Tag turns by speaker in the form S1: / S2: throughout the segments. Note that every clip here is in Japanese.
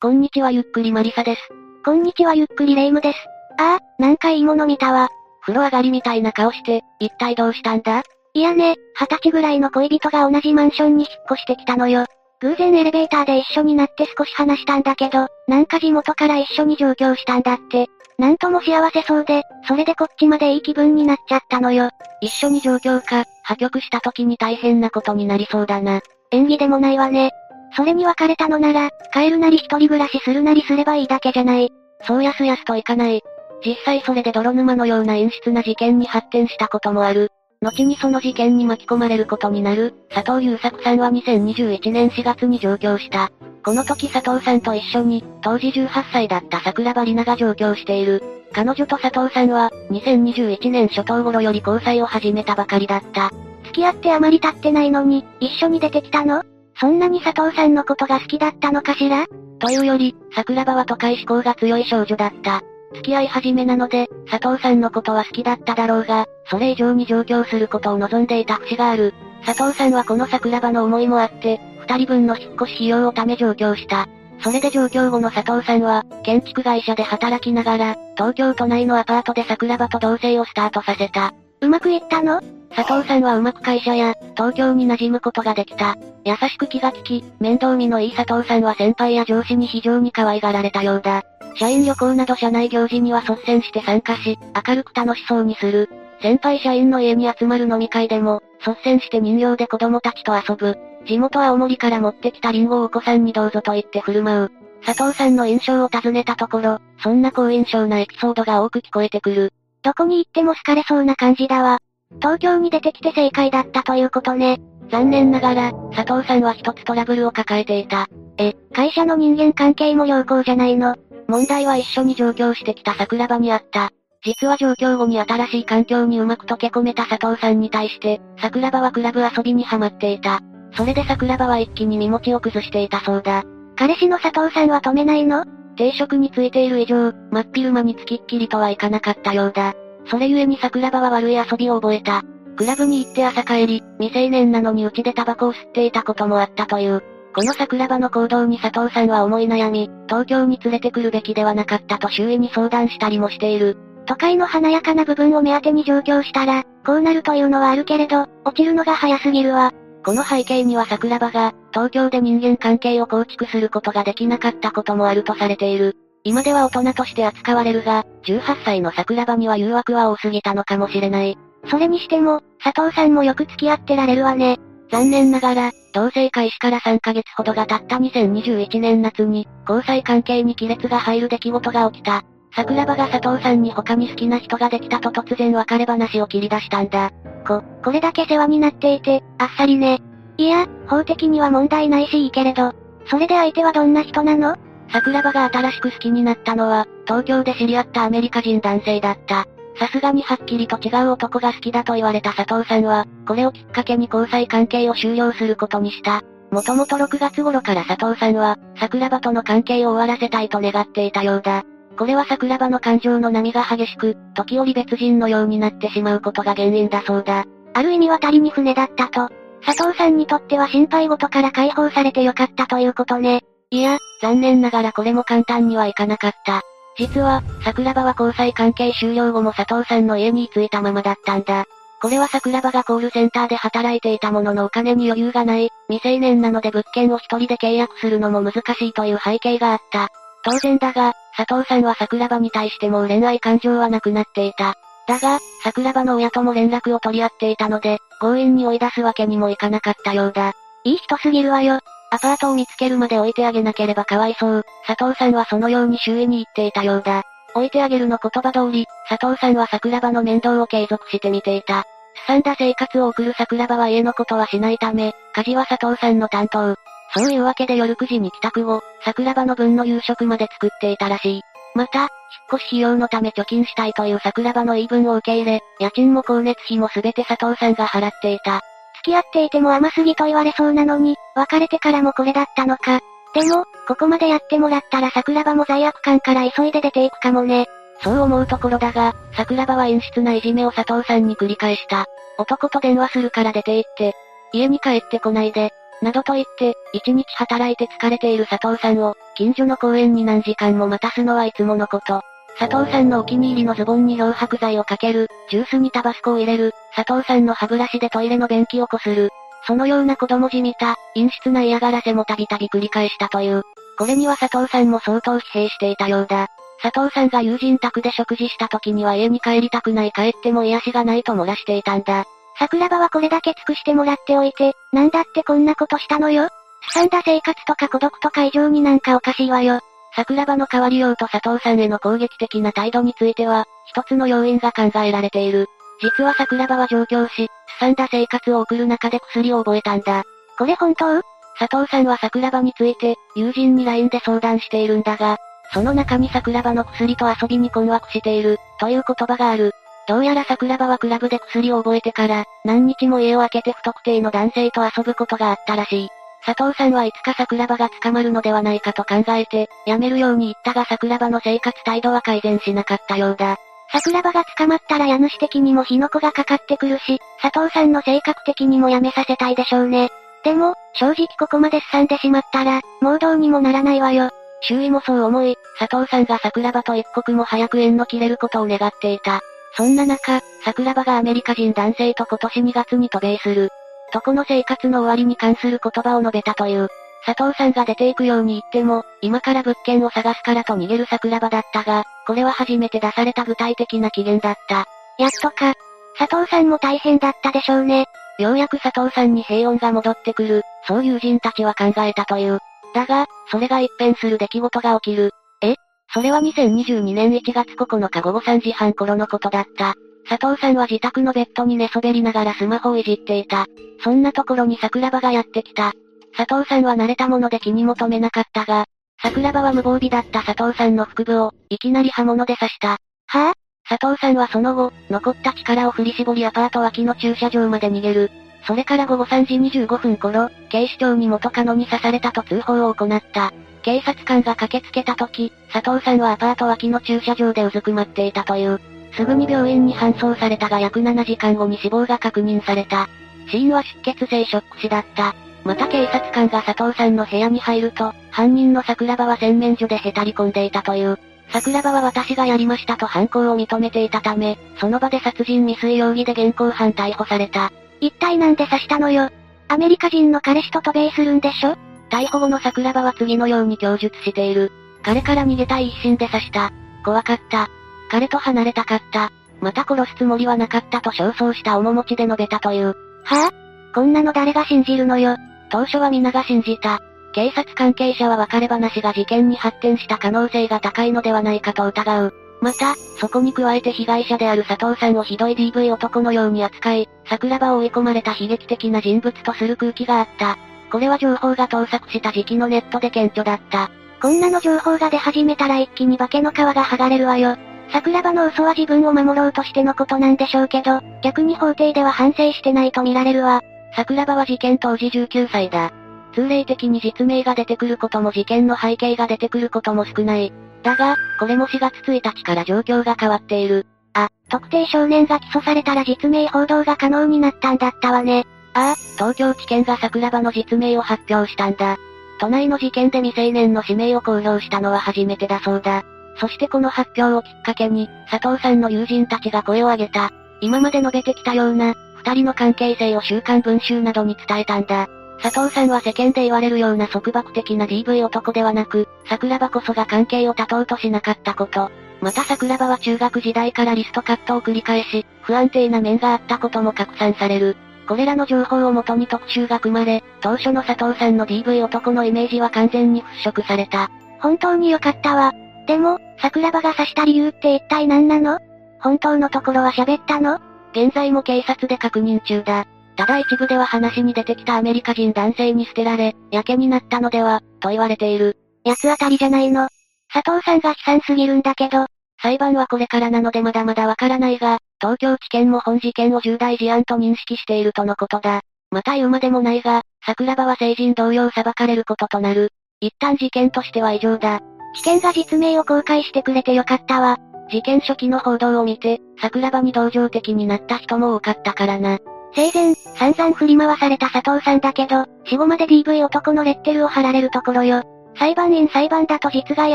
S1: こんにちはゆっくりマリサです。
S2: こんにちはゆっくりレイムです。ああ、なんかいいもの見たわ。
S1: 風呂上がりみたいな顔して、一体どうしたんだ？
S2: いやね、二十歳ぐらいの恋人が同じマンションに引っ越してきたのよ。偶然エレベーターで一緒になって少し話したんだけど、なんか地元から一緒に上京したんだって。なんとも幸せそうで、それでこっちまでいい気分になっちゃったのよ。
S1: 一緒に上京か、破局した時に大変なことになりそうだな。
S2: 演技でもないわね。それに別れたのなら、帰るなり一人暮らしするなりすればいいだけじゃない。
S1: そうやすやすといかない。実際それで泥沼のような陰湿な事件に発展したこともある。後にその事件に巻き込まれることになる、佐藤優作さんは2021年4月に上京した。この時佐藤さんと一緒に、当時18歳だった桜庭里奈が上京している。彼女と佐藤さんは、2021年初頭頃より交際を始めたばかりだった。
S2: 付き合ってあまり経ってないのに、一緒に出てきたの？そんなに佐藤さんのことが好きだったのかしら？
S1: というより、桜庭は都会志向が強い少女だった。付き合い始めなので、佐藤さんのことは好きだっただろうが、それ以上に上京することを望んでいた節がある。佐藤さんはこの桜庭の思いもあって、二人分の引っ越し費用をため上京した。それで上京後の佐藤さんは、建築会社で働きながら、東京都内のアパートで桜庭と同棲をスタートさせた。
S2: うまくいったの？
S1: 佐藤さんはうまく会社や、東京に馴染むことができた。優しく気が利き、面倒見のいい佐藤さんは先輩や上司に非常に可愛がられたようだ。社員旅行など社内行事には率先して参加し、明るく楽しそうにする。先輩社員の家に集まる飲み会でも、率先して人形で子供たちと遊ぶ。地元青森から持ってきたリンゴをお子さんにどうぞと言って振る舞う。佐藤さんの印象を尋ねたところ、そんな好印象なエピソードが多く聞こえてくる。
S2: どこに行っても好かれそうな感じだわ。東京に出てきて正解だったということね。
S1: 残念ながら、佐藤さんは一つトラブルを抱えていた。
S2: え、会社の人間関係も良好じゃないの
S1: 問題は一緒に上京してきた桜庭にあった。実は上京後に新しい環境にうまく溶け込めた佐藤さんに対して、桜庭はクラブ遊びにハマっていた。それで桜庭は一気に身持ちを崩していたそうだ。
S2: 彼氏の佐藤さんは止めないの？
S1: 定職についている以上、真っ昼間につきっきりとはいかなかったようだ。それゆえに桜庭は悪い遊びを覚えた。クラブに行って朝帰り、未成年なのに家でタバコを吸っていたこともあったという。この桜庭の行動に佐藤さんは思い悩み、東京に連れてくるべきではなかったと周囲に相談したりもしている。
S2: 都会の華やかな部分を目当てに上京したら、こうなるというのはあるけれど、落ちるのが早すぎるわ。
S1: この背景には桜庭が、東京で人間関係を構築することができなかったこともあるとされている。今では大人として扱われるが、18歳の桜庭には誘惑は多すぎたのかもしれない。
S2: それにしても、佐藤さんもよく付き合ってられるわね。
S1: 残念ながら、同棲開始から3ヶ月ほどが経った2021年夏に、交際関係に亀裂が入る出来事が起きた。桜庭が佐藤さんに他に好きな人ができたと突然別れ話を切り出したんだ。
S2: こ、これだけ世話になっていて、あっさりね。いや、法的には問題ないしいいけれど、それで相手はどんな人なの？
S1: 桜庭が新しく好きになったのは、東京で知り合ったアメリカ人男性だった。さすがにはっきりと違う男が好きだと言われた佐藤さんは、これをきっかけに交際関係を終了することにした。もともと6月頃から佐藤さんは、桜庭との関係を終わらせたいと願っていたようだ。これは桜庭の感情の波が激しく、時折別人のようになってしまうことが原因だそうだ。
S2: ある意味渡りに船だったと。佐藤さんにとっては心配事から解放されてよかったということね。
S1: いや、残念ながらこれも簡単にはいかなかった。実は、桜庭は交際関係終了後も佐藤さんの家に居ついたままだったんだ。これは桜庭がコールセンターで働いていたもののお金に余裕がない、未成年なので物件を一人で契約するのも難しいという背景があった。当然だが、佐藤さんは桜庭に対しても恋愛感情はなくなっていた。だが、桜庭の親とも連絡を取り合っていたので、強引に追い出すわけにもいかなかったようだ。
S2: いい人すぎるわよ。
S1: アパートを見つけるまで置いてあげなければかわいそう。佐藤さんはそのように周囲に言っていたようだ。置いてあげるの言葉通り、佐藤さんは桜庭の面倒を継続してみていた。すさんだ生活を送る桜庭は家のことはしないため、家事は佐藤さんの担当。そういうわけで夜9時に帰宅後、桜庭の分の夕食まで作っていたらしい。また、引っ越し費用のため貯金したいという桜庭の言い分を受け入れ、家賃も光熱費もすべて佐藤さんが払っていた。
S2: 付き合っていても甘すぎと言われそうなのに、別れてからもこれだったのか。でも、ここまでやってもらったら桜庭も罪悪感から急いで出ていくかもね。
S1: そう思うところだが、桜庭は陰湿ないじめを佐藤さんに繰り返した。男と電話するから出て行って。家に帰ってこないで。などと言って、一日働いて疲れている佐藤さんを、近所の公園に何時間も待たすのはいつものこと。佐藤さんのお気に入りのズボンに漂白剤をかける、ジュースにタバスコを入れる、佐藤さんの歯ブラシでトイレの便器をこする。そのような子供じみた、陰湿な嫌がらせもたびたび繰り返したという。これには佐藤さんも相当疲弊していたようだ。佐藤さんが友人宅で食事した時には家に帰りたくない帰っても癒しがないと漏らしていたんだ。
S2: 桜庭はこれだけ尽くしてもらっておいて、なんだってこんなことしたのよ凄んだ生活とか孤独とか異常になんかおかしいわよ。
S1: 桜庭の変わりようと佐藤さんへの攻撃的な態度については、一つの要因が考えられている。実は桜庭は上京し、凄んだ生活を送る中で薬を覚えたんだ。
S2: これ本当？
S1: 佐藤さんは桜庭について、友人に LINE で相談しているんだが、その中に桜庭の薬と遊びに困惑している、という言葉がある。どうやら桜庭はクラブで薬を覚えてから、何日も家を空けて不特定の男性と遊ぶことがあったらしい。佐藤さんはいつか桜庭が捕まるのではないかと考えて、やめるように言ったが桜庭の生活態度は改善しなかったようだ。
S2: 桜庭が捕まったら家主的にも火の粉がかかってくるし、佐藤さんの性格的にもやめさせたいでしょうね。でも、正直ここまで進んでしまったら、もうどうにもならないわよ。
S1: 周囲もそう思い、佐藤さんが桜庭と一刻も早く縁の切れることを願っていた。そんな中、桜庭がアメリカ人男性と今年2月に渡米する。とこの生活の終わりに関する言葉を述べたという。佐藤さんが出ていくように言っても、今から物件を探すからと逃げる桜庭だったが、これは初めて出された具体的な期限だった。
S2: やっとか。佐藤さんも大変だったでしょうね。
S1: ようやく佐藤さんに平穏が戻ってくる、そう友人たちは考えたという。だが、それが一変する出来事が起きる。え？それは2022年1月9日午後3時半頃のことだった。佐藤さんは自宅のベッドに寝そべりながらスマホをいじっていた。そんなところに桜庭がやってきた。佐藤さんは慣れたもので気に求めなかったが、桜庭は無防備だった佐藤さんの腹部を、いきなり刃物で刺した。
S2: は？ぁ、あ、
S1: 佐藤さんはその後、残った力を振り絞りアパート脇の駐車場まで逃げる。それから午後3時25分頃、警視庁に元カノに刺されたと通報を行った。警察官が駆けつけた時、佐藤さんはアパート脇の駐車場でうずくまっていたという。すぐに病院に搬送されたが約7時間後に死亡が確認された。死因は出血性ショック死だった。また警察官が佐藤さんの部屋に入ると、犯人の桜庭は洗面所でへたり込んでいたという。桜庭は私がやりましたと犯行を認めていたため、その場で殺人未遂容疑で現行犯逮捕された。
S2: 一体なんで刺したのよ？アメリカ人の彼氏と渡米するんでしょ？
S1: 逮捕後の桜庭は次のように供述している。彼から逃げたい一心で刺した。怖かった。彼と離れたかった。また殺すつもりはなかったと焦燥した面持ちで述べたという。
S2: はぁ、あ、こんなの誰が信じるのよ。
S1: 当初は皆が信じた。警察関係者は別れ話が事件に発展した可能性が高いのではないかと疑う。また、そこに加えて被害者である佐藤さんをひどい DV 男のように扱い、桜庭を追い込まれた悲劇的な人物とする空気があった。これは情報が盗作した時期のネットで顕著だった。
S2: こんなの情報が出始めたら一気に化けの皮が剥がれるわよ。桜庭の嘘は自分を守ろうとしてのことなんでしょうけど、逆に法廷では反省してないと見られるわ。
S1: 桜庭は事件当時19歳だ。通例的に実名が出てくることも事件の背景が出てくることも少ない。だが、これも4月1日から状況が変わっている。
S2: あ、特定少年が起訴されたら実名報道が可能になったんだったわね。
S1: ああ、東京地検が桜庭の実名を発表したんだ。都内の事件で未成年の氏名を公表したのは初めてだそうだ。そしてこの発表をきっかけに、佐藤さんの友人たちが声を上げた。今まで述べてきたような、二人の関係性を週刊文集などに伝えたんだ。佐藤さんは世間で言われるような束縛的な DV 男ではなく、桜庭こそが関係を断とうとしなかったこと。また桜庭は中学時代からリストカットを繰り返し、不安定な面があったことも拡散される。これらの情報をもとに特集が組まれ、当初の佐藤さんの DV 男のイメージは完全に払拭された。
S2: 本当に良かったわ。でも、桜庭が刺した理由って一体何なの？本当のところは喋ったの？
S1: 現在も警察で確認中だ。ただ一部では話に出てきたアメリカ人男性に捨てられ、やけになったのでは、と言われている。
S2: 八つ当たりじゃないの。佐藤さんが悲惨すぎるんだけど。
S1: 裁判はこれからなのでまだまだわからないが、東京地検も本事件を重大事案と認識しているとのことだ。また言うまでもないが、桜庭は成人同様裁かれることとなる。一旦事件としては異常だ。
S2: 地検が実名を公開してくれてよかったわ。
S1: 事件初期の報道を見て、桜庭に同情的になった人も多かったからな。
S2: 生前、散々振り回された佐藤さんだけど、死後まで DV 男のレッテルを貼られるところよ。裁判員裁判だと実害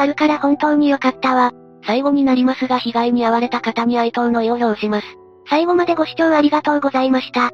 S2: あるから本当に良かったわ。
S1: 最後になりますが被害に遭われた方に哀悼の意を表します。
S2: 最後までご視聴ありがとうございました。